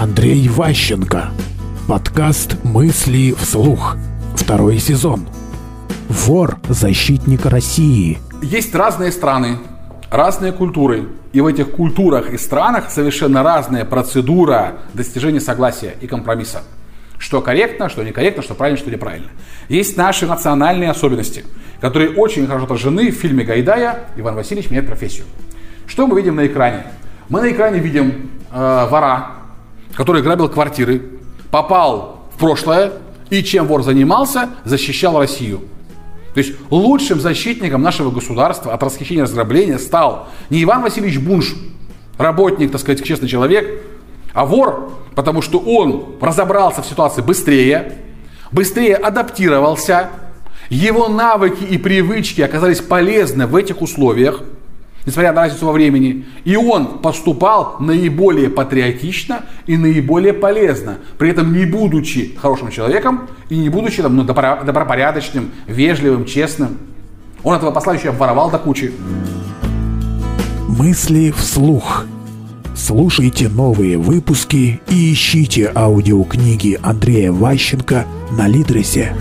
Андрей Ващенко. Подкаст «Мысли вслух». Второй сезон. Вор – защитник России. Есть разные страны, разные культуры. И в этих культурах и странах совершенно разная процедура достижения согласия и компромисса. Что корректно, что некорректно, что правильно, что неправильно. Есть наши национальные особенности, которые очень хорошо отражены в фильме Гайдая «Иван Васильевич меняет профессию». Что мы видим на экране? Мы на экране видим э, вора, который грабил квартиры, попал в прошлое и чем вор занимался, защищал Россию. То есть лучшим защитником нашего государства от расхищения и разграбления стал не Иван Васильевич Бунш, работник, так сказать, честный человек, а вор, потому что он разобрался в ситуации быстрее, быстрее адаптировался, его навыки и привычки оказались полезны в этих условиях – несмотря на разницу во времени. И он поступал наиболее патриотично и наиболее полезно, при этом не будучи хорошим человеком и не будучи там, ну, добропорядочным, вежливым, честным. Он этого посла еще обворовал до кучи. Мысли вслух. Слушайте новые выпуски и ищите аудиокниги Андрея Ващенко на Литресе.